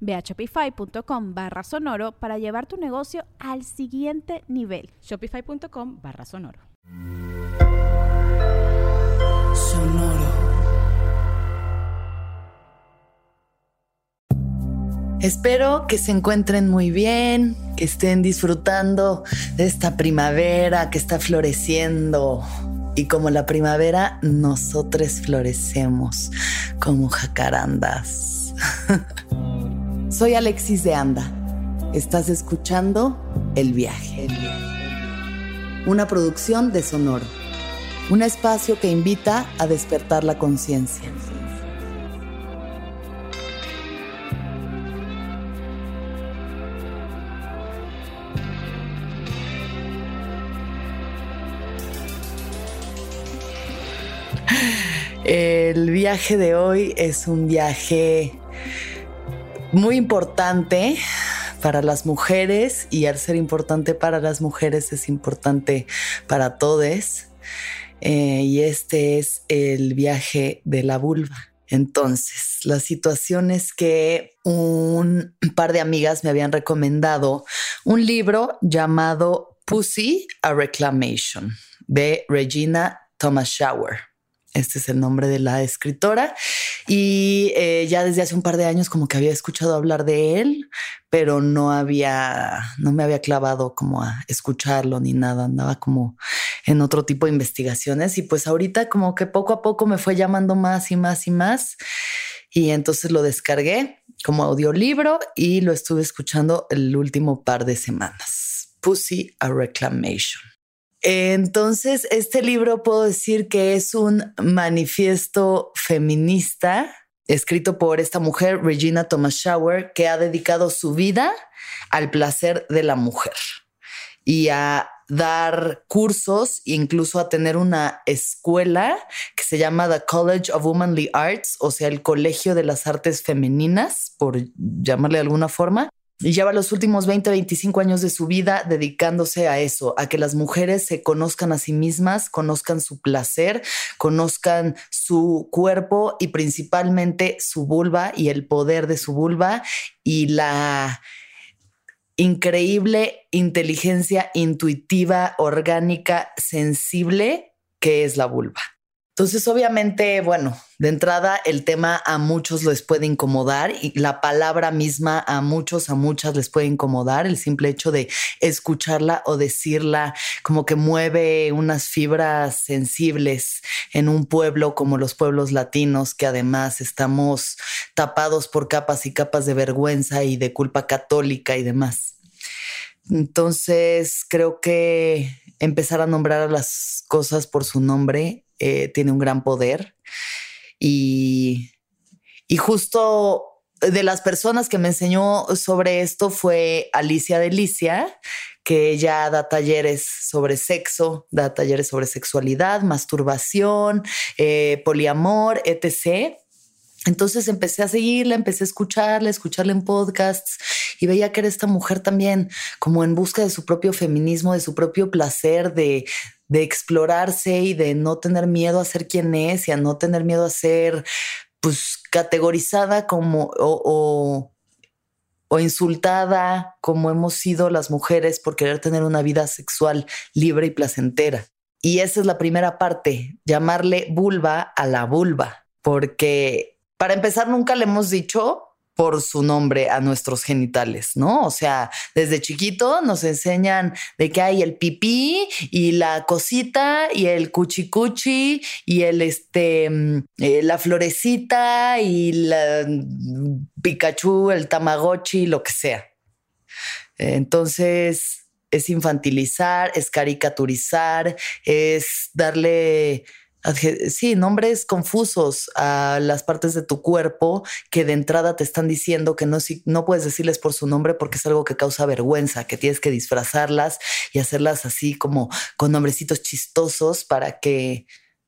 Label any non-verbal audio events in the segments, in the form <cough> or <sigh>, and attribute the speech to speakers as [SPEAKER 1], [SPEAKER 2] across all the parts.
[SPEAKER 1] Ve a shopify.com barra sonoro para llevar tu negocio al siguiente nivel.
[SPEAKER 2] Shopify.com barra sonoro.
[SPEAKER 3] Sonoro. Espero que se encuentren muy bien, que estén disfrutando de esta primavera que está floreciendo. Y como la primavera, nosotros florecemos como jacarandas. <laughs> Soy Alexis de Anda. Estás escuchando El viaje. Una producción de Sonoro. Un espacio que invita a despertar la conciencia. El viaje de hoy es un viaje muy importante para las mujeres y al ser importante para las mujeres es importante para todos. Eh, y este es el viaje de la vulva. Entonces, la situación es que un par de amigas me habían recomendado un libro llamado Pussy, a Reclamation de Regina Thomas Shower. Este es el nombre de la escritora. Y eh, ya desde hace un par de años como que había escuchado hablar de él, pero no había, no me había clavado como a escucharlo ni nada. Andaba como en otro tipo de investigaciones. Y pues ahorita como que poco a poco me fue llamando más y más y más. Y entonces lo descargué como audiolibro y lo estuve escuchando el último par de semanas. Pussy a Reclamation. Entonces, este libro puedo decir que es un manifiesto feminista escrito por esta mujer, Regina Thomas Shower, que ha dedicado su vida al placer de la mujer y a dar cursos, incluso a tener una escuela que se llama The College of Womanly Arts, o sea, el Colegio de las Artes Femeninas, por llamarle de alguna forma, y lleva los últimos 20, 25 años de su vida dedicándose a eso, a que las mujeres se conozcan a sí mismas, conozcan su placer, conozcan su cuerpo y principalmente su vulva y el poder de su vulva y la increíble inteligencia intuitiva, orgánica, sensible que es la vulva. Entonces, obviamente, bueno, de entrada el tema a muchos les puede incomodar y la palabra misma a muchos, a muchas les puede incomodar. El simple hecho de escucharla o decirla como que mueve unas fibras sensibles en un pueblo como los pueblos latinos, que además estamos tapados por capas y capas de vergüenza y de culpa católica y demás. Entonces, creo que empezar a nombrar a las cosas por su nombre eh, tiene un gran poder. Y, y justo de las personas que me enseñó sobre esto fue Alicia Delicia, que ella da talleres sobre sexo, da talleres sobre sexualidad, masturbación, eh, poliamor, etc. Entonces empecé a seguirla, empecé a escucharla, escucharla en podcasts y veía que era esta mujer también como en busca de su propio feminismo, de su propio placer, de, explorarse y de no tener miedo a ser quien es y a no tener miedo a ser pues categorizada como o, insultada como hemos sido las mujeres por querer tener una vida sexual libre y placentera. Y esa es la primera parte, llamarle vulva a la vulva, porque para empezar nunca le hemos dicho por su nombre a nuestros genitales, ¿no? O sea, desde chiquito nos enseñan de que hay el pipí y la cosita y el cuchicuchi y el este, mm, eh, la florecita y la mm, Pikachu, el Tamagotchi, lo que sea. Entonces, es infantilizar, es caricaturizar, es darle sí, nombres confusos a las partes de tu cuerpo que de entrada te están diciendo que no, no puedes decirles por su nombre porque es algo que causa vergüenza, que tienes que disfrazarlas y hacerlas así como con nombrecitos chistosos para que,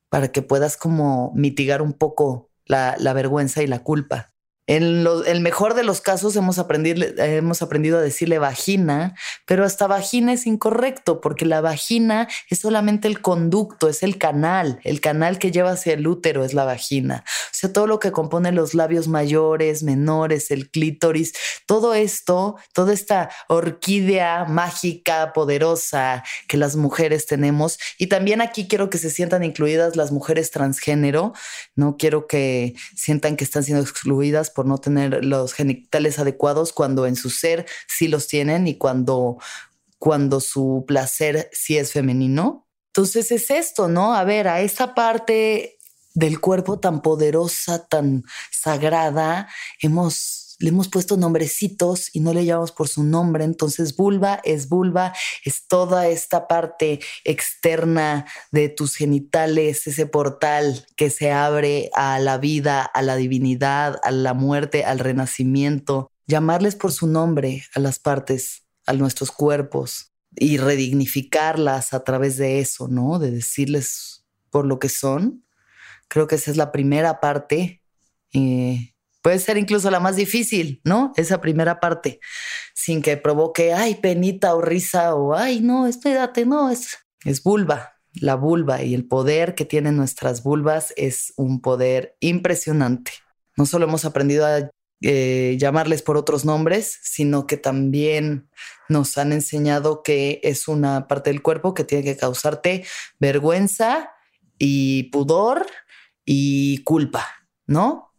[SPEAKER 3] para que puedas como mitigar un poco la, la vergüenza y la culpa. En el mejor de los casos hemos aprendido, hemos aprendido a decirle vagina, pero hasta vagina es incorrecto porque la vagina es solamente el conducto, es el canal, el canal que lleva hacia el útero es la vagina. O sea, todo lo que compone los labios mayores, menores, el clítoris, todo esto, toda esta orquídea mágica, poderosa que las mujeres tenemos. Y también aquí quiero que se sientan incluidas las mujeres transgénero, no quiero que sientan que están siendo excluidas por no tener los genitales adecuados cuando en su ser sí los tienen y cuando, cuando su placer sí es femenino. Entonces es esto, ¿no? A ver, a esa parte del cuerpo tan poderosa, tan sagrada, hemos le hemos puesto nombrecitos y no le llamamos por su nombre. Entonces, vulva es vulva, es toda esta parte externa de tus genitales, ese portal que se abre a la vida, a la divinidad, a la muerte, al renacimiento. Llamarles por su nombre a las partes, a nuestros cuerpos y redignificarlas a través de eso, ¿no? De decirles por lo que son. Creo que esa es la primera parte. Eh, Puede ser incluso la más difícil, ¿no? Esa primera parte, sin que provoque, ay, penita o risa o, ay, no, espérate, no, es, es vulva. La vulva y el poder que tienen nuestras vulvas es un poder impresionante. No solo hemos aprendido a eh, llamarles por otros nombres, sino que también nos han enseñado que es una parte del cuerpo que tiene que causarte vergüenza y pudor y culpa, ¿no?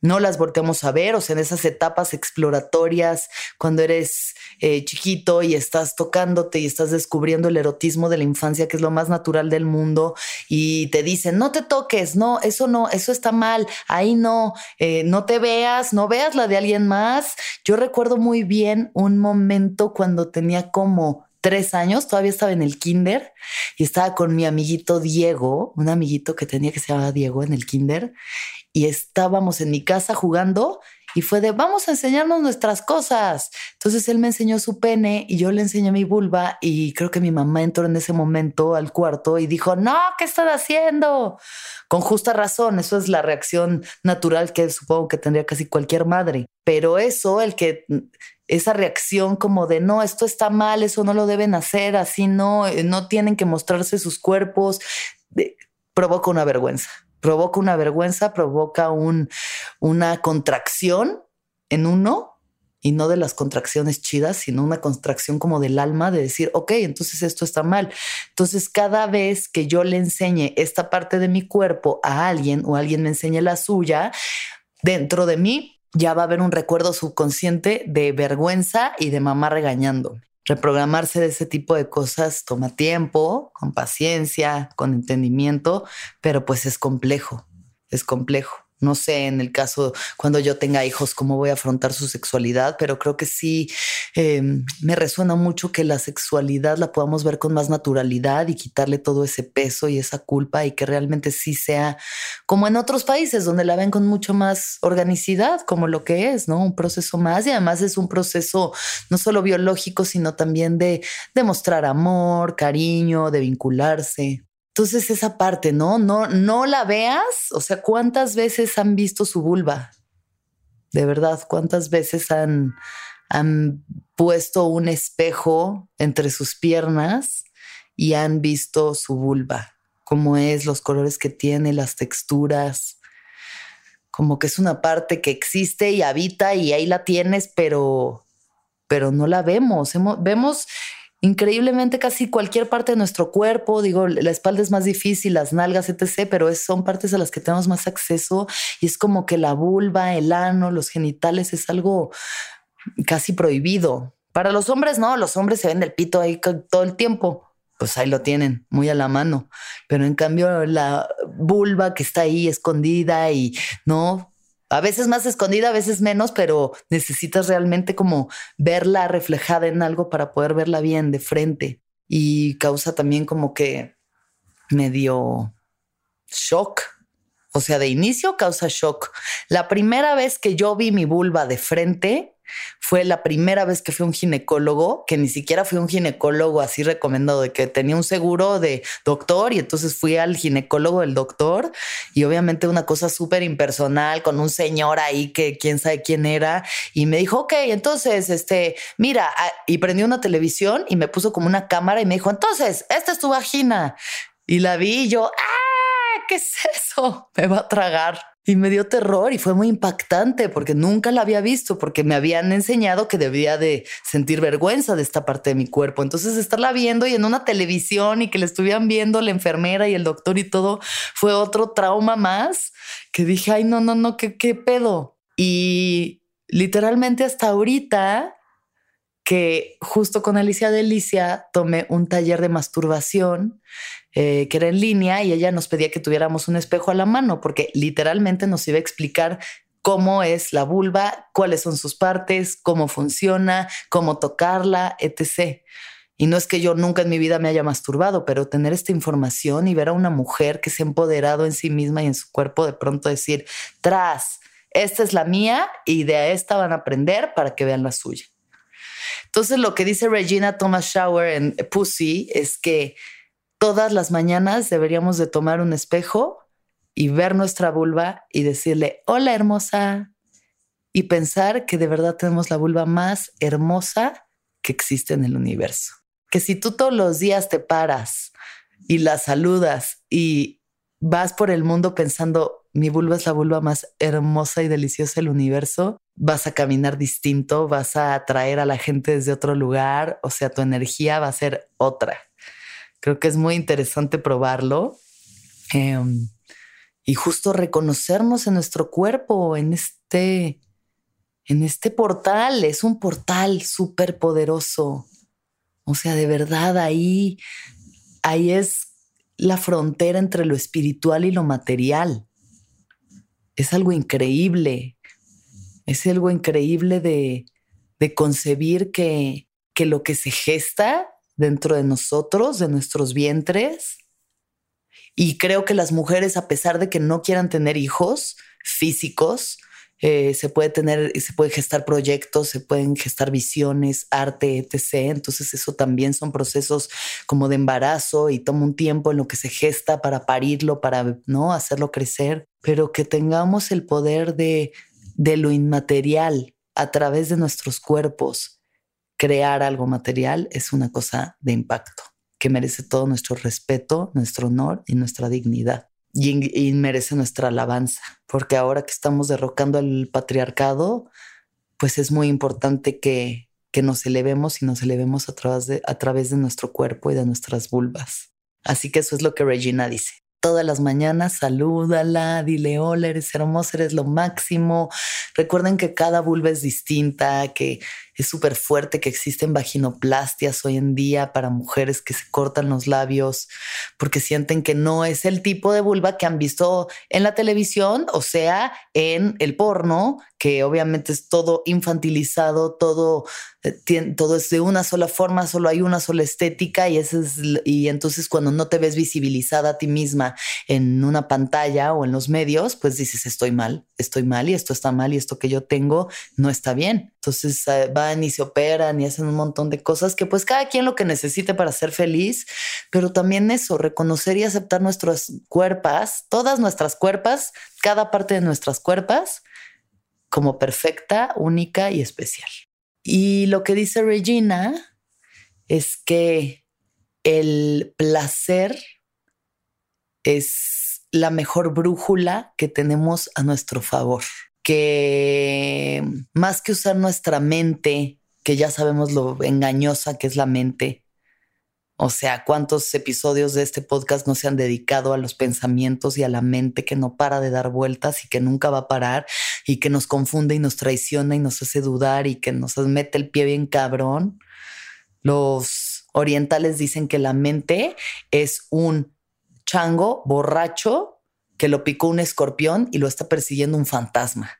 [SPEAKER 3] No las volteamos a ver, o sea, en esas etapas exploratorias, cuando eres eh, chiquito y estás tocándote y estás descubriendo el erotismo de la infancia, que es lo más natural del mundo, y te dicen, no te toques, no, eso no, eso está mal, ahí no, eh, no te veas, no veas la de alguien más. Yo recuerdo muy bien un momento cuando tenía como tres años, todavía estaba en el kinder y estaba con mi amiguito Diego, un amiguito que tenía que se llamaba Diego en el kinder, y estábamos en mi casa jugando y fue de vamos a enseñarnos nuestras cosas. Entonces él me enseñó su pene y yo le enseñé mi vulva y creo que mi mamá entró en ese momento al cuarto y dijo, no, ¿qué estás haciendo? Con justa razón, eso es la reacción natural que supongo que tendría casi cualquier madre. Pero eso, el que esa reacción como de no, esto está mal, eso no lo deben hacer, así no, eh, no tienen que mostrarse sus cuerpos, provoca una vergüenza provoca una vergüenza, provoca un, una contracción en uno y no de las contracciones chidas, sino una contracción como del alma de decir, ok, entonces esto está mal. Entonces, cada vez que yo le enseñe esta parte de mi cuerpo a alguien o alguien me enseñe la suya, dentro de mí ya va a haber un recuerdo subconsciente de vergüenza y de mamá regañándome. Reprogramarse de ese tipo de cosas toma tiempo, con paciencia, con entendimiento, pero pues es complejo, es complejo. No sé en el caso cuando yo tenga hijos cómo voy a afrontar su sexualidad, pero creo que sí em, me resuena mucho que la sexualidad la podamos ver con más naturalidad y quitarle todo ese peso y esa culpa y que realmente sí sea como en otros países donde la ven con mucho más organicidad, como lo que es, ¿no? Un proceso más y además es un proceso no solo biológico, sino también de demostrar amor, cariño, de vincularse. Entonces esa parte, ¿no? No, no la veas. O sea, ¿cuántas veces han visto su vulva? De verdad, ¿cuántas veces han, han puesto un espejo entre sus piernas y han visto su vulva? Cómo es, los colores que tiene, las texturas. Como que es una parte que existe y habita y ahí la tienes, pero, pero no la vemos. vemos increíblemente casi cualquier parte de nuestro cuerpo. Digo, la espalda es más difícil, las nalgas, etc., pero son partes a las que tenemos más acceso y es como que la vulva, el ano, los genitales es algo casi prohibido. Para los hombres no, los hombres se ven del pito ahí todo el tiempo. Pues ahí lo tienen, muy a la mano. Pero en cambio la vulva que está ahí escondida y no, a veces más escondida, a veces menos, pero necesitas realmente como verla reflejada en algo para poder verla bien de frente. Y causa también como que medio shock. O sea, de inicio causa shock. La primera vez que yo vi mi vulva de frente, fue la primera vez que fui a un ginecólogo, que ni siquiera fui un ginecólogo así recomendado, de que tenía un seguro de doctor y entonces fui al ginecólogo del doctor y obviamente una cosa súper impersonal con un señor ahí que quién sabe quién era y me dijo, ok, entonces, este, mira, ah", y prendió una televisión y me puso como una cámara y me dijo, entonces, esta es tu vagina. Y la vi y yo, ¡ah! ¿Qué es eso? <laughs> Me va a tragar. Y me dio terror y fue muy impactante porque nunca la había visto, porque me habían enseñado que debía de sentir vergüenza de esta parte de mi cuerpo. Entonces estarla viendo y en una televisión y que la estuvieran viendo la enfermera y el doctor y todo fue otro trauma más que dije, ay, no, no, no, ¿qué, qué pedo? Y literalmente hasta ahorita que justo con Alicia Delicia tomé un taller de masturbación eh, que era en línea y ella nos pedía que tuviéramos un espejo a la mano porque literalmente nos iba a explicar cómo es la vulva, cuáles son sus partes, cómo funciona, cómo tocarla, etc. Y no es que yo nunca en mi vida me haya masturbado, pero tener esta información y ver a una mujer que se ha empoderado en sí misma y en su cuerpo, de pronto decir, tras, esta es la mía y de esta van a aprender para que vean la suya. Entonces lo que dice Regina Thomas Shower en Pussy es que todas las mañanas deberíamos de tomar un espejo y ver nuestra vulva y decirle, hola hermosa, y pensar que de verdad tenemos la vulva más hermosa que existe en el universo. Que si tú todos los días te paras y la saludas y vas por el mundo pensando, mi vulva es la vulva más hermosa y deliciosa del universo, vas a caminar distinto, vas a atraer a la gente desde otro lugar, o sea, tu energía va a ser otra. Creo que es muy interesante probarlo em, y justo reconocernos en nuestro cuerpo, en este, en este portal. Es un portal súper poderoso. O sea, de verdad, ahí, ahí es la frontera entre lo espiritual y lo material. Es algo increíble. Es algo increíble de, de concebir que, que lo que se gesta dentro de nosotros, de nuestros vientres. Y creo que las mujeres, a pesar de que no quieran tener hijos físicos, eh, se puede tener, se puede gestar proyectos, se pueden gestar visiones, arte, etc. Entonces eso también son procesos como de embarazo y toma un tiempo en lo que se gesta para parirlo, para no hacerlo crecer, pero que tengamos el poder de, de lo inmaterial a través de nuestros cuerpos crear algo material es una cosa de impacto que merece todo nuestro respeto, nuestro honor y nuestra dignidad. Y, merece nuestra alabanza, porque ahora que estamos derrocando el patriarcado, pues es muy importante que, que nos elevemos y nos elevemos a través, de, a través de nuestro cuerpo y de nuestras vulvas. Así que eso es lo que Regina dice todas las mañanas, salúdala, dile hola, eres hermosa, eres lo máximo. Recuerden que cada vulva es distinta, que es súper fuerte que existen vaginoplastias hoy en día para mujeres que se cortan los labios porque sienten que no es el tipo de vulva que han visto en la televisión, o sea, en el porno, que obviamente es todo infantilizado, todo, eh, todo es de una sola forma, solo hay una sola estética y, ese es, y entonces cuando no te ves visibilizada a ti misma en una pantalla o en los medios, pues dices, estoy mal, estoy mal y esto está mal y esto que yo tengo no está bien. Entonces eh, van y se operan y hacen un montón de cosas que pues cada quien lo que necesite para ser feliz, pero también eso, reconocer y aceptar nuestras cuerpas, todas nuestras cuerpas, cada parte de nuestras cuerpas como perfecta, única y especial. Y lo que dice Regina es que el placer es la mejor brújula que tenemos a nuestro favor más que usar nuestra mente, que ya sabemos lo engañosa que es la mente, O sea, cuántos episodios de este podcast no se han dedicado a los pensamientos y a la mente que no para de dar vueltas y que nunca va a parar y que nos confunde y nos traiciona y nos hace dudar y que nos mete el pie bien cabrón. Los orientales dicen que la mente es un chango borracho que lo picó un escorpión y lo está persiguiendo un fantasma.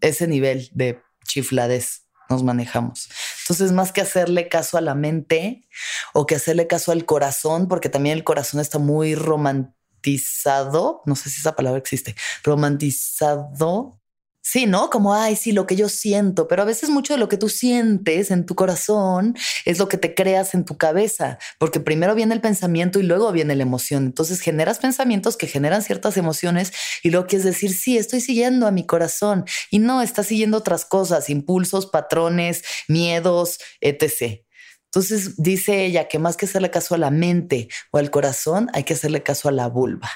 [SPEAKER 3] Ese nivel de chiflades nos manejamos. Entonces, más que hacerle caso a la mente o que hacerle caso al corazón, porque también el corazón está muy romantizado, no sé si esa palabra existe, romantizado Sí, ¿no? Como, ay, sí, lo que yo siento, pero a veces mucho de lo que tú sientes en tu corazón es lo que te creas en tu cabeza, porque primero viene el pensamiento y luego viene la emoción. Entonces generas pensamientos que generan ciertas emociones y luego quieres decir, sí, estoy siguiendo a mi corazón y no, estás siguiendo otras cosas, impulsos, patrones, miedos, etc. Entonces dice ella que más que hacerle caso a la mente o al corazón, hay que hacerle caso a la vulva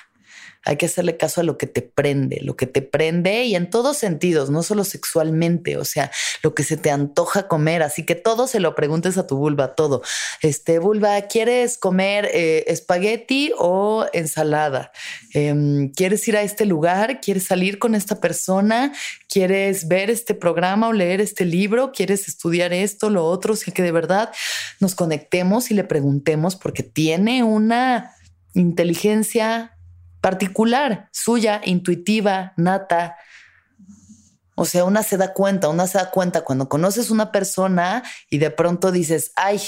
[SPEAKER 3] hay que hacerle caso a lo que te prende, lo que te prende y en todos sentidos, no solo sexualmente, o sea, lo que se te antoja comer. Así que todo se lo preguntes a tu vulva, todo. Este, vulva, ¿quieres comer eh, espagueti o ensalada? Em, ¿Quieres ir a este lugar? ¿Quieres salir con esta persona? ¿Quieres ver este programa o leer este libro? ¿Quieres estudiar esto, lo otro? O sea, que de verdad nos conectemos y le preguntemos porque tiene una inteligencia particular, suya, intuitiva, nata. O sea, una se da cuenta, una se da cuenta cuando conoces una persona y de pronto dices, ay,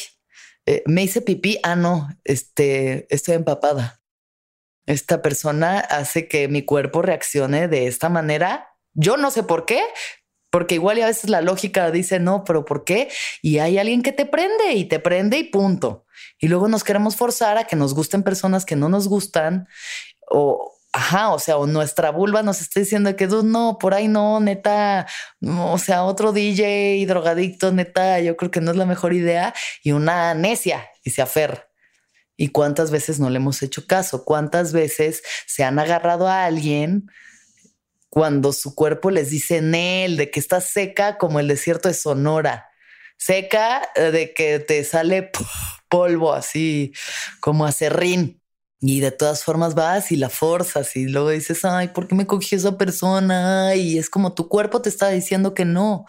[SPEAKER 3] eh, me hice pipí, ah, no, este, estoy empapada. Esta persona hace que mi cuerpo reaccione de esta manera. Yo no sé por qué, porque igual a veces la lógica dice no, pero ¿por qué? Y hay alguien que te prende y te prende y punto. Y luego nos queremos forzar a que nos gusten personas que no nos gustan o Ajá, o sea, o nuestra vulva nos está diciendo que no, por ahí no, neta, o sea, otro DJ drogadicto, neta, yo creo que no es la mejor idea y una necia y se aferra. ¿Y cuántas veces no le hemos hecho caso? ¿Cuántas veces se han agarrado a alguien cuando su cuerpo les dice en él de que está seca como el desierto de Sonora? Seca eh, de que te sale polvo así como acerrín. Y de todas formas vas y la forzas y luego dices, ay, ¿por qué me cogió esa persona? Y es como tu cuerpo te está diciendo que no.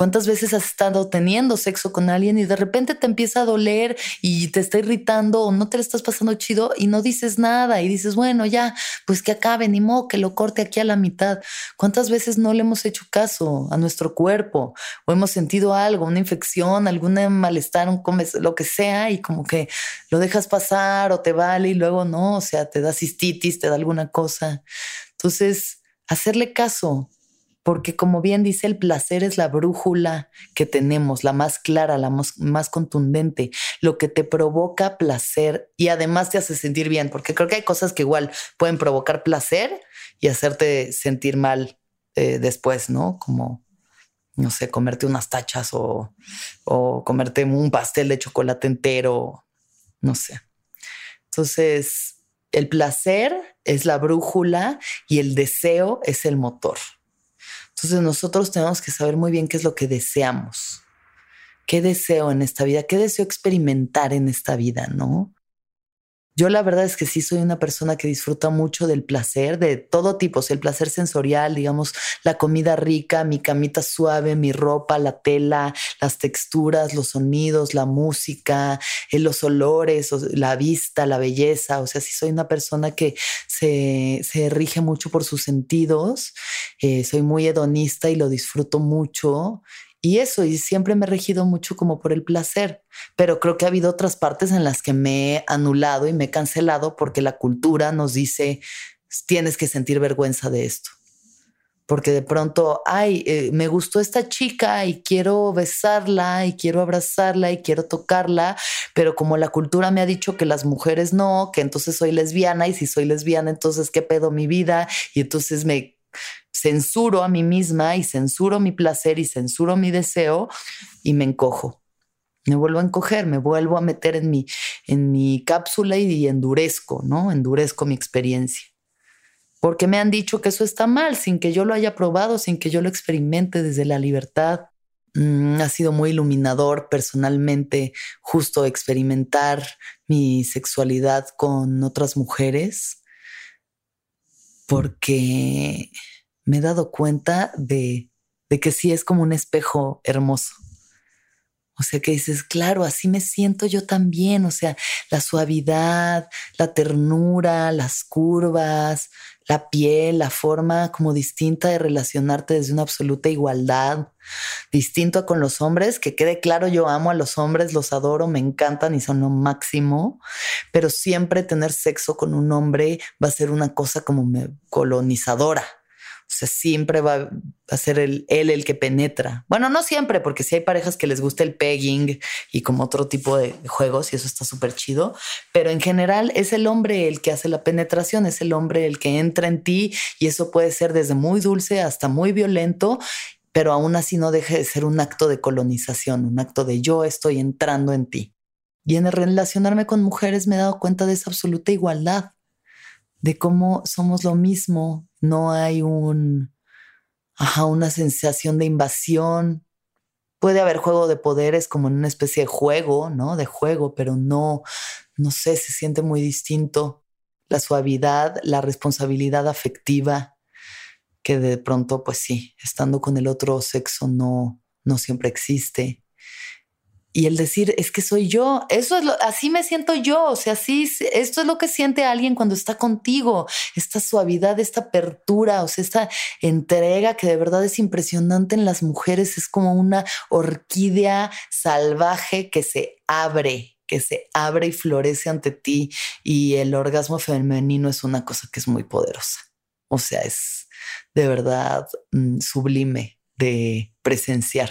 [SPEAKER 3] ¿Cuántas veces has estado teniendo sexo con alguien y de repente te empieza a doler y te está irritando o no te lo estás pasando chido y no dices nada y dices, bueno, ya, pues que acabe, ni modo que lo corte aquí a la mitad? ¿Cuántas veces no le hemos hecho caso a nuestro cuerpo o hemos sentido algo, una infección, algún malestar, un lo que sea y como que lo dejas pasar o te vale y luego no, o sea, te da cistitis, te da alguna cosa? Entonces, hacerle caso porque como bien dice, el placer es la brújula que tenemos, la más clara, la más, contundente, lo que te provoca placer y además te hace sentir bien, porque creo que hay cosas que igual pueden provocar placer y hacerte sentir mal eh, después, ¿no? Como, no sé, comerte unas tachas o, o comerte un pastel de chocolate entero, no sé. Entonces, el placer es la brújula y el deseo es el motor. Entonces nosotros tenemos que saber muy bien qué es lo que deseamos. ¿Qué deseo en esta vida? ¿Qué deseo experimentar en esta vida? ¿No? Yo la verdad es que sí soy una persona que disfruta mucho del placer de todo tipo, el placer sensorial, digamos, la comida rica, mi camita suave, mi ropa, la tela, las texturas, los sonidos, la música, eh, los olores, la vista, la belleza. O sea, sí soy una persona que se, rige mucho por sus sentidos, eh, soy muy hedonista y lo disfruto mucho y eso, y siempre me he regido mucho como por el placer, pero creo que ha habido otras partes en las que me he anulado y me he cancelado porque la cultura nos dice, tienes que sentir vergüenza de esto. Porque de pronto, ay, eh, me gustó esta chica y quiero besarla y quiero abrazarla y quiero tocarla, pero como la cultura me ha dicho que las mujeres no, que entonces soy lesbiana y si soy lesbiana, entonces qué pedo mi vida y entonces me censuro a mí misma y censuro mi placer y censuro mi deseo y me encojo. Me vuelvo a encoger, me vuelvo a meter en mi, en mi cápsula y, endurezco, ¿no? Endurezco mi experiencia. Porque me han dicho que eso está mal, sin que yo lo haya probado, sin que yo lo experimente desde la libertad. Mm, ha sido muy iluminador personalmente justo experimentar mi sexualidad con otras mujeres porque me he dado cuenta de, que sí es como un espejo hermoso. O sea, que dices, claro, así me siento yo también. O sea, la suavidad, la ternura, las curvas, la piel, la forma como distinta de relacionarte desde una absoluta igualdad, distinto a con los hombres, que quede claro, yo amo a los hombres, los adoro, me encantan y son lo máximo, pero siempre tener sexo con un hombre va a ser una cosa como colonizadora. O siempre va a ser el, él el que penetra. Bueno, no siempre, porque si hay parejas que les gusta el pegging y como otro tipo de juegos y eso está súper chido, pero en general es el hombre el que hace la penetración, es el hombre el que entra en ti y eso puede ser desde muy dulce hasta muy violento pero aún así no deje de ser un acto de colonización, un acto de yo estoy entrando en ti. Y en el relacionarme con mujeres me he dado cuenta de esa absoluta igualdad, de cómo somos lo mismo, no hay un, ajá, una sensación de invasión. Puede haber juego de poderes como en una especie de juego, ¿no? De juego, pero no, no sé, se siente muy distinto. La suavidad, la responsabilidad afectiva, que de pronto, pues sí, estando con el otro sexo no, no siempre existe y el decir es que soy yo, eso es lo, así me siento yo, o sea, sí, esto es lo que siente alguien cuando está contigo, esta suavidad, esta apertura, o sea, esta entrega que de verdad es impresionante en las mujeres, es como una orquídea salvaje que se abre, que se abre y florece ante ti y el orgasmo femenino es una cosa que es muy poderosa, o sea, es de verdad mm, sublime de presenciar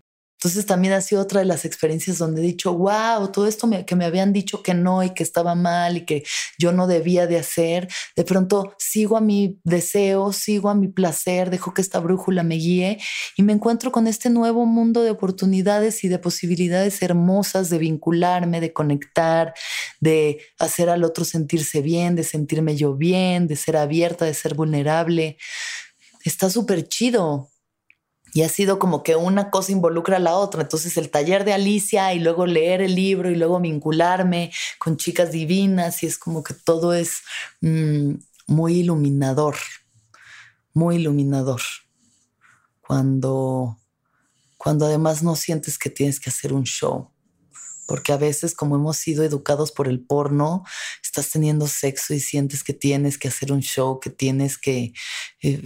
[SPEAKER 3] Entonces también ha sido otra de las experiencias donde he dicho, wow, todo esto que me habían dicho que no y que estaba mal y que yo no debía de hacer, de pronto sigo a mi deseo, sigo a mi placer, dejo que esta brújula me guíe y me encuentro con este nuevo mundo de oportunidades y de posibilidades hermosas de vincularme, de conectar, de hacer al otro sentirse bien, de sentirme yo bien, de ser abierta, de ser vulnerable. Está súper chido y ha sido como que una cosa involucra a la otra. Entonces el taller de Alicia y luego leer el libro y luego vincularme con chicas divinas y es como que todo es mm, muy iluminador, muy iluminador. Cuando, cuando además no sientes que tienes que hacer un show. Porque a veces, como hemos sido educados por el porno, estás teniendo sexo y sientes que tienes que hacer un show, que tienes que eh,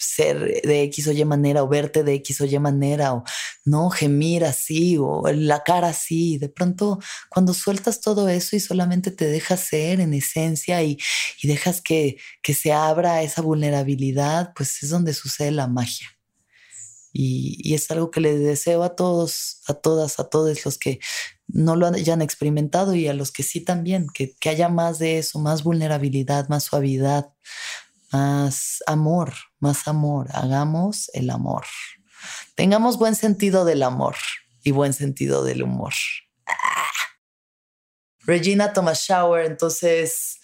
[SPEAKER 3] ser de X o Y manera o verte de X o Y manera o no gemir así o la cara así. De pronto, cuando sueltas todo eso y solamente te dejas ser en esencia y, dejas que, que se abra esa vulnerabilidad, pues es donde sucede la magia. Y, es algo que les deseo a todos, a todas, a todos los que no lo hayan experimentado y a los que sí también, que, que haya más de eso, más vulnerabilidad, más suavidad, más amor, más amor. Hagamos el amor. Tengamos buen sentido del amor y buen sentido del humor. Regina Thomas Shower, entonces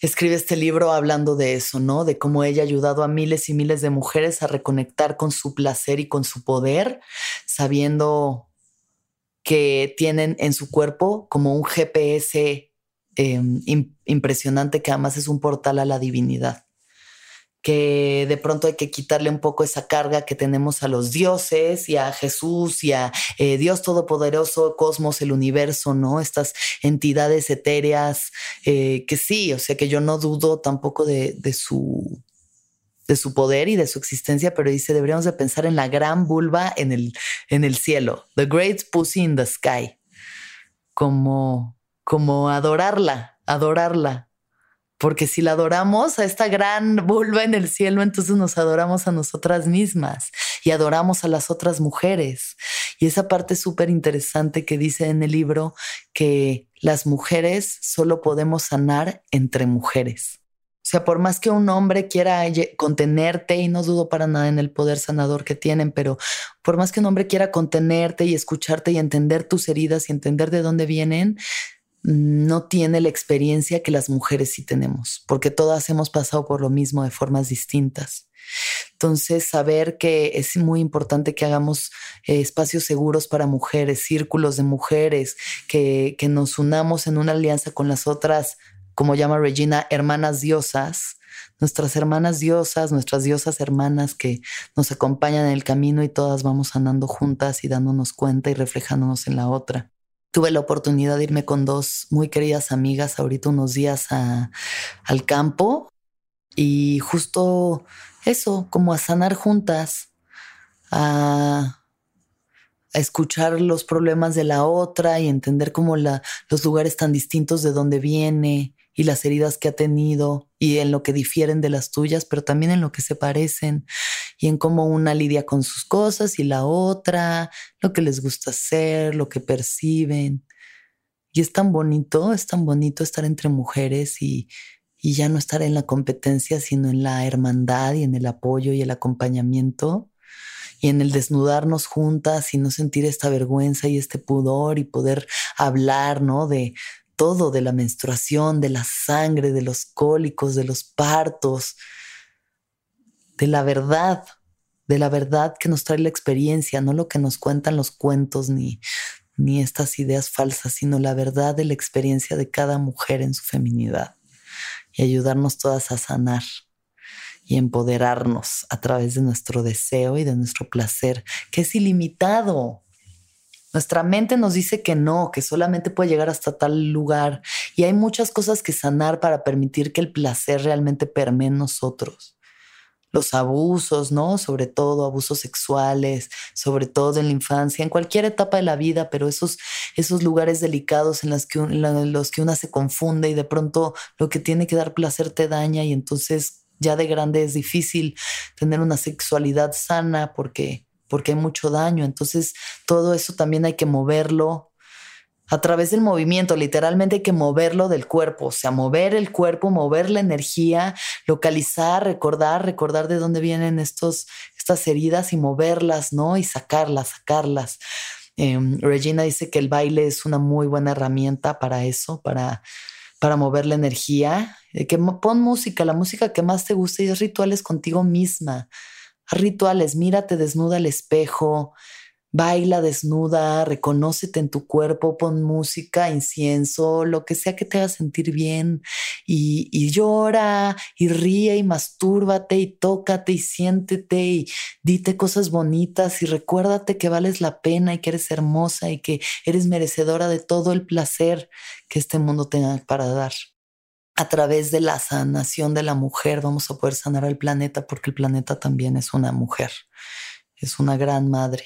[SPEAKER 3] escribe este libro hablando de eso, ¿no? De cómo ella ha ayudado a miles y miles de mujeres a reconectar con su placer y con su poder, sabiendo que tienen en su cuerpo como un GPS em, impresionante que además es un portal a la divinidad que de pronto hay que quitarle un poco esa carga que tenemos a los dioses y a Jesús y a eh, Dios Todopoderoso, Cosmos, el universo, ¿no? Estas entidades etéreas, eh, que sí, o sea que yo no dudo tampoco de, su de su poder y de su existencia, pero dice, deberíamos de pensar en la gran vulva en el, en el cielo, the great pussy in the sky, como, como adorarla, adorarla, porque si la adoramos a esta gran vulva en el cielo, entonces nos adoramos a nosotras mismas y adoramos a las otras mujeres. Y esa parte súper interesante que dice en el libro que las mujeres solo podemos sanar entre mujeres. O sea, por más que un hombre quiera contenerte, y no dudo para nada en el poder sanador que tienen, pero por más que un hombre quiera contenerte y escucharte y entender tus heridas y entender de dónde vienen, no tiene la experiencia que las mujeres sí tenemos, porque todas hemos pasado por lo mismo de formas distintas. Entonces, saber que es muy importante que hagamos eh, espacios seguros para mujeres, círculos de mujeres, que, que nos unamos en una alianza con las otras, como llama Regina, hermanas diosas, nuestras hermanas diosas, nuestras diosas hermanas que nos acompañan en el camino y todas vamos andando juntas y dándonos cuenta y reflejándonos en la otra tuve la oportunidad de irme con dos muy queridas amigas ahorita unos días al campo y justo eso, como a sanar juntas, a, escuchar los problemas de la otra y entender como la, los lugares tan distintos de donde viene y las heridas que ha tenido y en lo que difieren de las tuyas, pero también en lo que se parecen y en cómo una lidia con sus cosas y la otra, lo que les gusta hacer, lo que perciben. Y es tan bonito, es tan bonito estar entre mujeres y, y ya no estar en la competencia, sino en la hermandad y en el apoyo y el acompañamiento y en el desnudarnos juntas y no sentir esta vergüenza y este pudor y poder hablar, ¿no? De, todo, de la menstruación, de la sangre, de los cólicos, de los partos, de la verdad, de la verdad que nos trae la experiencia, no lo que nos cuentan los cuentos ni, ni estas ideas falsas, sino la verdad de la experiencia de cada mujer en su feminidad y ayudarnos todas a sanar y empoderarnos a través de nuestro deseo y de nuestro placer, que es ilimitado. Nuestra mente nos dice que no, que solamente puede llegar hasta tal lugar y hay muchas cosas que sanar para permitir que el placer realmente permee en nosotros. Los abusos, ¿no? Sobre todo abusos sexuales, sobre todo en la infancia, en cualquier etapa de la vida, pero esos, esos lugares delicados en los, que en los que una se confunde y de pronto lo que tiene que dar placer te daña y entonces ya de grande es difícil tener una sexualidad sana porque porque hay mucho daño. Entonces, todo eso también hay que moverlo a través del movimiento, literalmente hay que moverlo del cuerpo, o sea, mover el cuerpo, mover la energía, localizar, recordar, recordar de dónde vienen estos, estas heridas y moverlas, ¿no? Y sacarlas, sacarlas. Em, Regina dice que el baile es una muy buena herramienta para eso, para, para mover la energía. Que pon música, la música que más te guste y es rituales contigo misma rituales, mírate desnuda al espejo, baila desnuda, reconócete en tu cuerpo, pon música, incienso, lo que sea que te haga sentir bien y, llora y ríe y mastúrbate y tócate y siéntete y dite cosas bonitas y recuérdate que vales la pena y que eres hermosa y que eres merecedora de todo el placer que este mundo tenga para dar a través de la sanación de la mujer vamos a poder sanar al planeta porque el planeta también es una mujer, es una gran madre.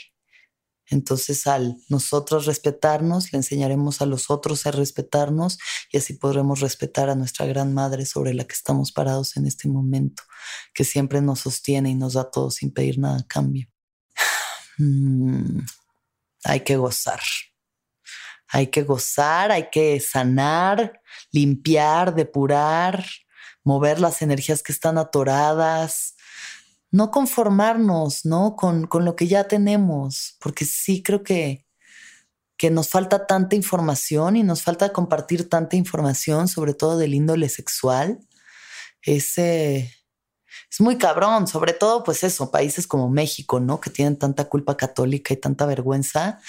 [SPEAKER 3] Entonces al nosotros respetarnos, le enseñaremos a los otros a respetarnos y así podremos respetar a nuestra gran madre sobre la que estamos parados en este momento, que siempre nos sostiene y nos da todo sin pedir nada a cambio. <sighs> Mm, hay que gozar. Hay que gozar, hay que sanar, limpiar, depurar, mover las energías que están atoradas, no conformarnos, ¿no? Con, con lo que ya tenemos, porque sí creo que, que nos falta tanta información y nos falta compartir tanta información, sobre todo del índole sexual. Ese, es muy cabrón, sobre todo pues eso, países como México, ¿no? Que tienen tanta culpa católica y tanta vergüenza,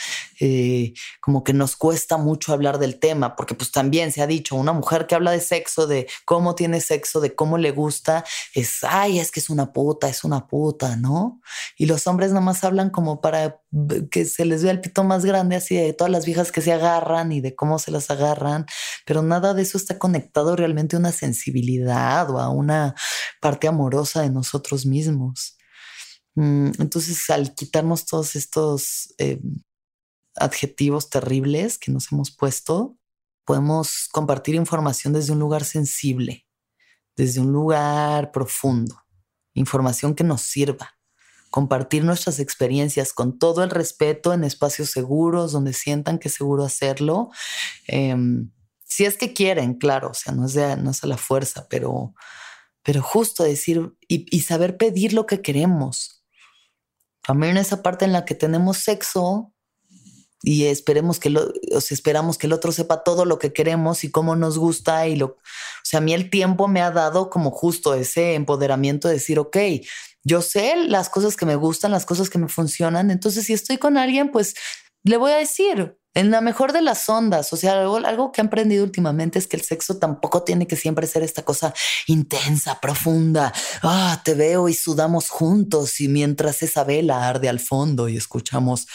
[SPEAKER 3] eh, como que nos cuesta mucho hablar del tema, porque pues también se ha dicho, una mujer que habla de sexo, de cómo tiene sexo, de cómo le gusta, es, ay, es que es una puta, es una puta, ¿no? Y los hombres nada más hablan como para que se les vea el pito más grande, así de todas las viejas que se agarran y de cómo se las agarran, pero nada de eso está conectado realmente a una sensibilidad o a una parte amorosa de nosotros mismos. Mm, entonces, al quitarnos todos estos eh, adjetivos terribles que nos hemos puesto, podemos compartir información desde un lugar sensible, desde un lugar profundo, información que nos sirva compartir nuestras experiencias con todo el respeto en espacios seguros, donde sientan que es seguro hacerlo. Em, si es que quieren, claro, o sea, no es, de, a la fuerza, pero, pero justo decir y, saber pedir lo que queremos. También esa parte en la que tenemos sexo y esperemos que lo, esperamos que el otro sepa todo lo que queremos y cómo nos gusta y lo, o sea, a mí el tiempo me ha dado como justo ese empoderamiento de decir, ok, yo sé las cosas que me gustan, las cosas que me funcionan. Entonces, si estoy con alguien, pues le voy a decir, en la mejor de las ondas, o sea, algo, que he aprendido últimamente es que el sexo tampoco tiene que siempre ser esta cosa intensa, profunda. Ah, te veo y sudamos juntos y mientras esa vela arde al fondo y escuchamos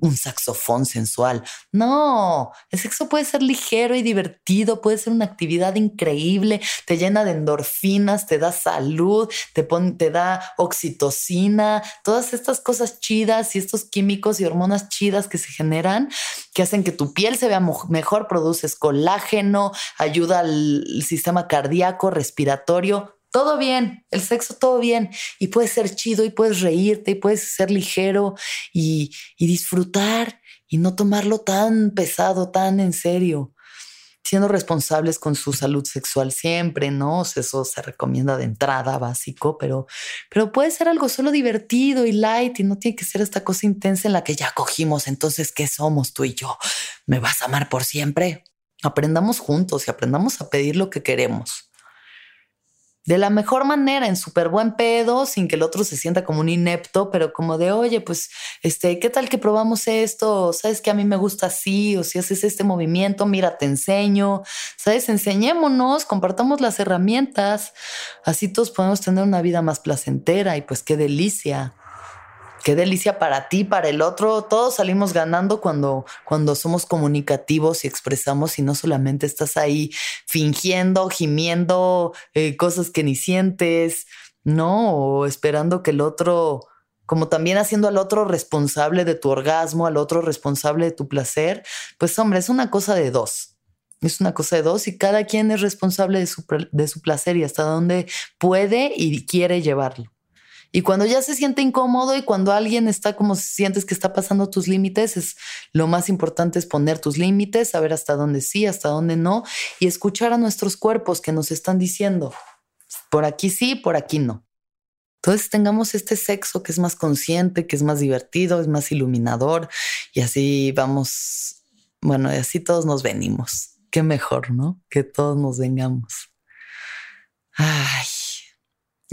[SPEAKER 3] un saxofón sensual. No, el sexo puede ser ligero y divertido, puede ser una actividad increíble, te llena de endorfinas, te da salud, te, pone, te da oxitocina, todas estas cosas chidas y estos químicos y hormonas chidas que se generan que hacen que tu piel se vea mejor, produces colágeno, ayuda al sistema cardíaco, respiratorio, todo bien, el sexo todo bien y puedes ser chido y puedes reírte y puedes ser ligero y, y disfrutar y no tomarlo tan pesado, tan en serio siendo responsables con su salud sexual siempre, ¿no? eso se recomienda de entrada básico, pero, pero puede ser algo solo divertido y light y no tiene que ser esta cosa intensa en la que ya cogimos. Entonces, ¿qué somos tú y yo? ¿Me vas a amar por siempre? Aprendamos juntos y aprendamos a pedir lo que queremos de la mejor manera, en súper buen pedo, sin que el otro se sienta como un inepto, pero como de, oye, pues, este, ¿qué tal que probamos esto? ¿Sabes que a mí me gusta así? O si haces este movimiento, mira, te enseño. ¿Sabes? Enseñémonos, compartamos las herramientas. Así todos podemos tener una vida más placentera y pues qué delicia qué delicia para ti, para el otro. Todos salimos ganando cuando, cuando somos comunicativos y expresamos y no solamente estás ahí fingiendo, gimiendo eh, cosas que ni sientes, ¿no? O esperando que el otro, como también haciendo al otro responsable de tu orgasmo, al otro responsable de tu placer. Pues hombre, es una cosa de dos. Es una cosa de dos y cada quien es responsable de su, de su placer y hasta dónde puede y quiere llevarlo. Y cuando ya se siente incómodo y cuando alguien está como sientes que está pasando tus límites, es lo más importante es poner tus límites, saber hasta dónde sí, hasta dónde no y escuchar a nuestros cuerpos que nos están diciendo, por aquí sí, por aquí no. Entonces tengamos este sexo que es más consciente, que es más divertido, es más iluminador y así vamos, bueno, y así todos nos venimos. Qué mejor, ¿no? Que todos nos vengamos. Ay,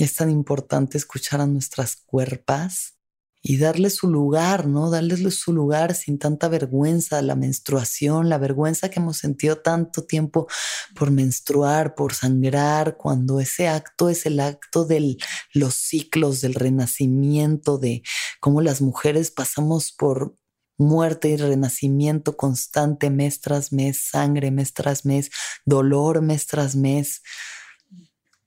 [SPEAKER 3] es tan importante escuchar a nuestras cuerpas y darle su lugar, ¿no? Darles su lugar sin tanta vergüenza, la menstruación, la vergüenza que hemos sentido tanto tiempo por menstruar, por sangrar, cuando ese acto es el acto de los ciclos, del renacimiento, de cómo las mujeres pasamos por muerte y renacimiento constante mes tras mes, sangre mes tras mes, dolor mes tras mes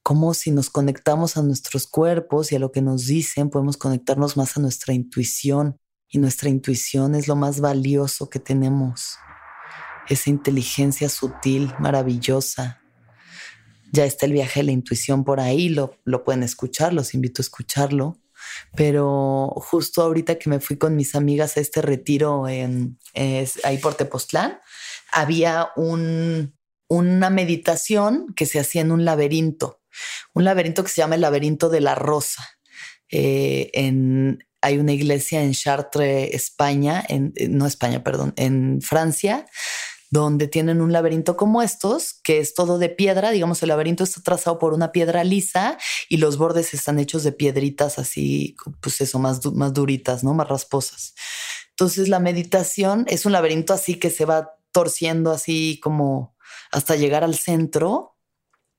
[SPEAKER 3] como si nos conectamos a nuestros cuerpos y a lo que nos dicen, podemos conectarnos más a nuestra intuición. Y nuestra intuición es lo más valioso que tenemos. Esa inteligencia sutil, maravillosa. Ya está el viaje de la intuición por ahí, lo, lo pueden escuchar, los invito a escucharlo. Pero justo ahorita que me fui con mis amigas a este retiro en, ahí por Tepoztlán, había un, una meditación que se hacía en un laberinto un laberinto que se llama el laberinto de la rosa. Eh, en, hay una iglesia en Chartres, España, en, no España, perdón, en Francia, donde tienen un laberinto como estos, que es todo de piedra, digamos, el laberinto está trazado por una piedra lisa y los bordes están hechos de piedritas así, pues eso, más, más duritas, ¿no? Más rasposas. Entonces la meditación es un laberinto así que se va torciendo así como hasta llegar al centro.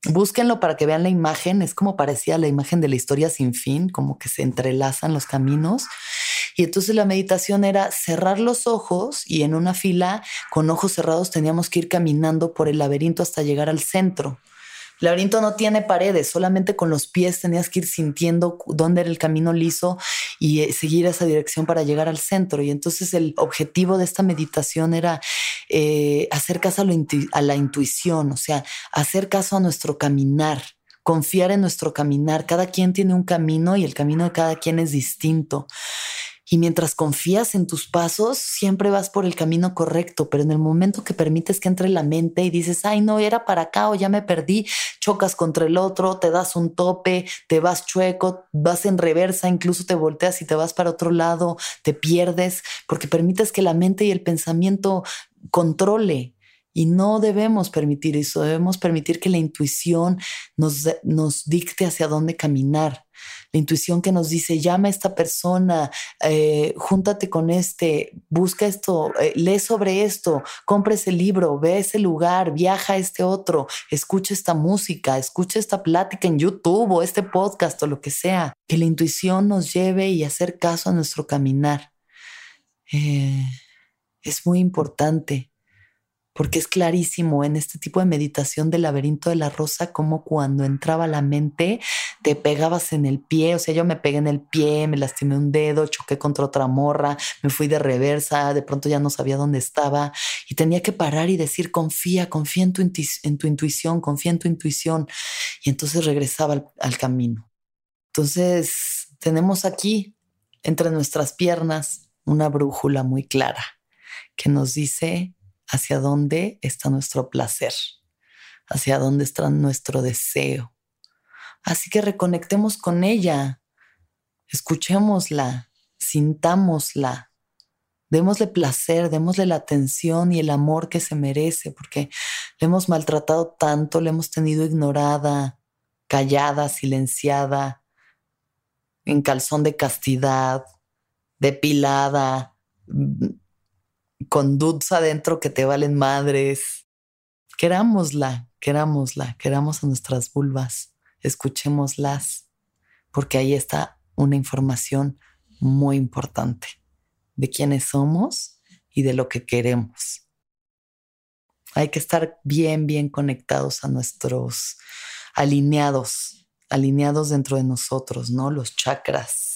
[SPEAKER 3] Búsquenlo para que vean la imagen, es como parecía la imagen de la historia sin fin, como que se entrelazan los caminos y entonces la meditación era cerrar los ojos y en una fila con ojos cerrados teníamos que ir caminando por el laberinto hasta llegar al centro. El laberinto no tiene paredes, solamente con los pies tenías que ir sintiendo dónde era el camino liso y eh, seguir esa dirección para llegar al centro. Y entonces el objetivo de esta meditación era eh, hacer caso a, a la intuición, o sea, hacer caso a nuestro caminar confiar en nuestro caminar. Cada quien tiene un camino y el camino de cada quien es distinto. Y mientras confías en tus pasos, siempre vas por el camino correcto, pero en el momento que permites que entre la mente y dices, ay, no, era para acá o ya me perdí, chocas contra el otro, te das un tope, te vas chueco, vas en reversa, incluso te volteas y te vas para otro lado, te pierdes, porque permites que la mente y el pensamiento controle y no debemos permitir eso, debemos permitir que la intuición nos, nos dicte hacia dónde caminar. La intuición que nos dice, llama a esta persona, eh, júntate con este, busca esto, eh, lee sobre esto, compra ese libro, ve ese lugar, viaja a este otro, escucha esta música, escucha esta plática en YouTube o este podcast o lo que sea. Que la intuición nos lleve y hacer caso a nuestro caminar. Eh, es muy importante porque es clarísimo en este tipo de meditación del laberinto de la rosa como cuando entraba la mente te pegabas en el pie, o sea, yo me pegué en el pie, me lastimé un dedo, choqué contra otra morra, me fui de reversa, de pronto ya no sabía dónde estaba y tenía que parar y decir, confía, confía en tu, en tu intuición, confía en tu intuición. Y entonces regresaba al, al camino. Entonces, tenemos aquí, entre nuestras piernas, una brújula muy clara que nos dice hacia dónde está nuestro placer, hacia dónde está nuestro deseo. Así que reconectemos con ella, escuchémosla, sintámosla, démosle placer, démosle la atención y el amor que se merece, porque le hemos maltratado tanto, le hemos tenido ignorada, callada, silenciada, en calzón de castidad, depilada, con dudes adentro que te valen madres. Querámosla, querámosla, queramos a nuestras vulvas, escuchémoslas, porque ahí está una información muy importante de quiénes somos y de lo que queremos. Hay que estar bien, bien conectados a nuestros alineados, alineados dentro de nosotros, ¿no? Los chakras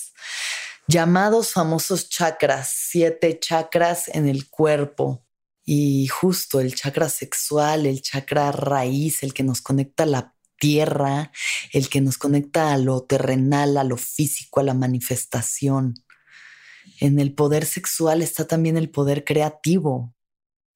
[SPEAKER 3] llamados famosos chakras, siete chakras en el cuerpo. Y justo el chakra sexual, el chakra raíz, el que nos conecta a la tierra, el que nos conecta a lo terrenal, a lo físico, a la manifestación. En el poder sexual está también el poder creativo,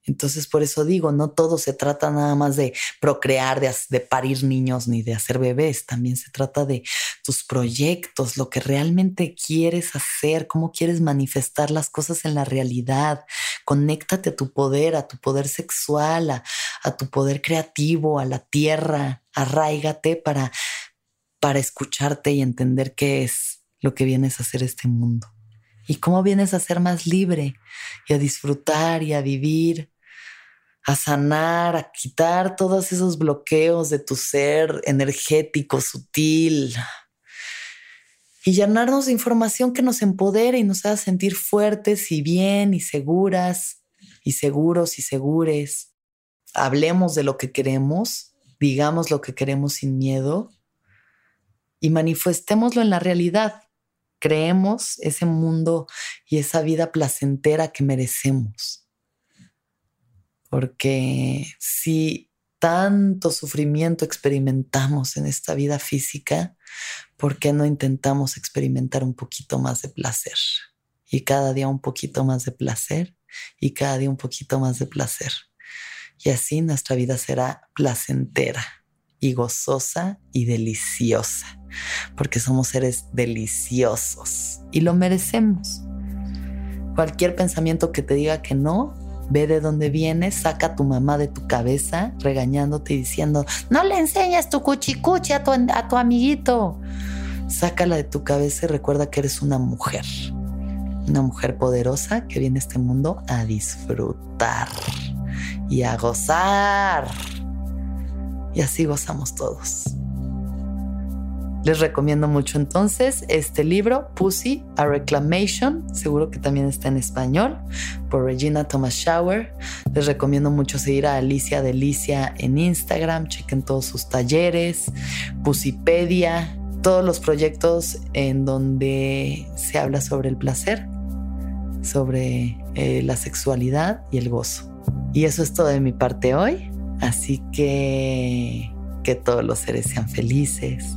[SPEAKER 3] entonces, por eso digo, no todo se trata nada más de procrear, de, parir niños ni de hacer bebés. También se trata de tus proyectos, lo que realmente quieres hacer, cómo quieres manifestar las cosas en la realidad. Conéctate a tu poder, a tu poder sexual, a, tu poder creativo, a la tierra. Arraigate para, para escucharte y entender qué es lo que vienes a hacer este mundo y cómo vienes a ser más libre y a disfrutar y a vivir a sanar, a quitar todos esos bloqueos de tu ser energético, sutil, y llenarnos de información que nos empodere y nos haga sentir fuertes y bien y seguras y seguros y segures. Hablemos de lo que queremos, digamos lo que queremos sin miedo y manifestémoslo en la realidad. Creemos ese mundo y esa vida placentera que merecemos porque si tanto sufrimiento experimentamos en esta vida física, ¿por qué no intentamos experimentar un poquito más de placer? Y cada día un poquito más de placer y cada día un poquito más de placer. Y así nuestra vida será placentera y gozosa y deliciosa, porque somos seres deliciosos y lo merecemos. Cualquier pensamiento que te diga que no, ve de dónde vienes, saca a tu mamá de tu cabeza regañándote y diciendo, no le enseñas tu cuchicuchi a tu, a tu amiguito. Sácala de tu cabeza y recuerda que eres una mujer. Una mujer poderosa que viene a este mundo a disfrutar y a gozar. Y así gozamos todos. Les recomiendo mucho entonces este libro, Pussy, A Reclamation, seguro que también está en español, por Regina Thomas Shower. Les recomiendo mucho seguir a Alicia Delicia en Instagram, chequen todos sus talleres, Pussypedia, todos los proyectos en donde se habla sobre el placer, sobre eh, la sexualidad y el gozo. Y eso es todo de mi parte hoy, así que que todos los seres sean felices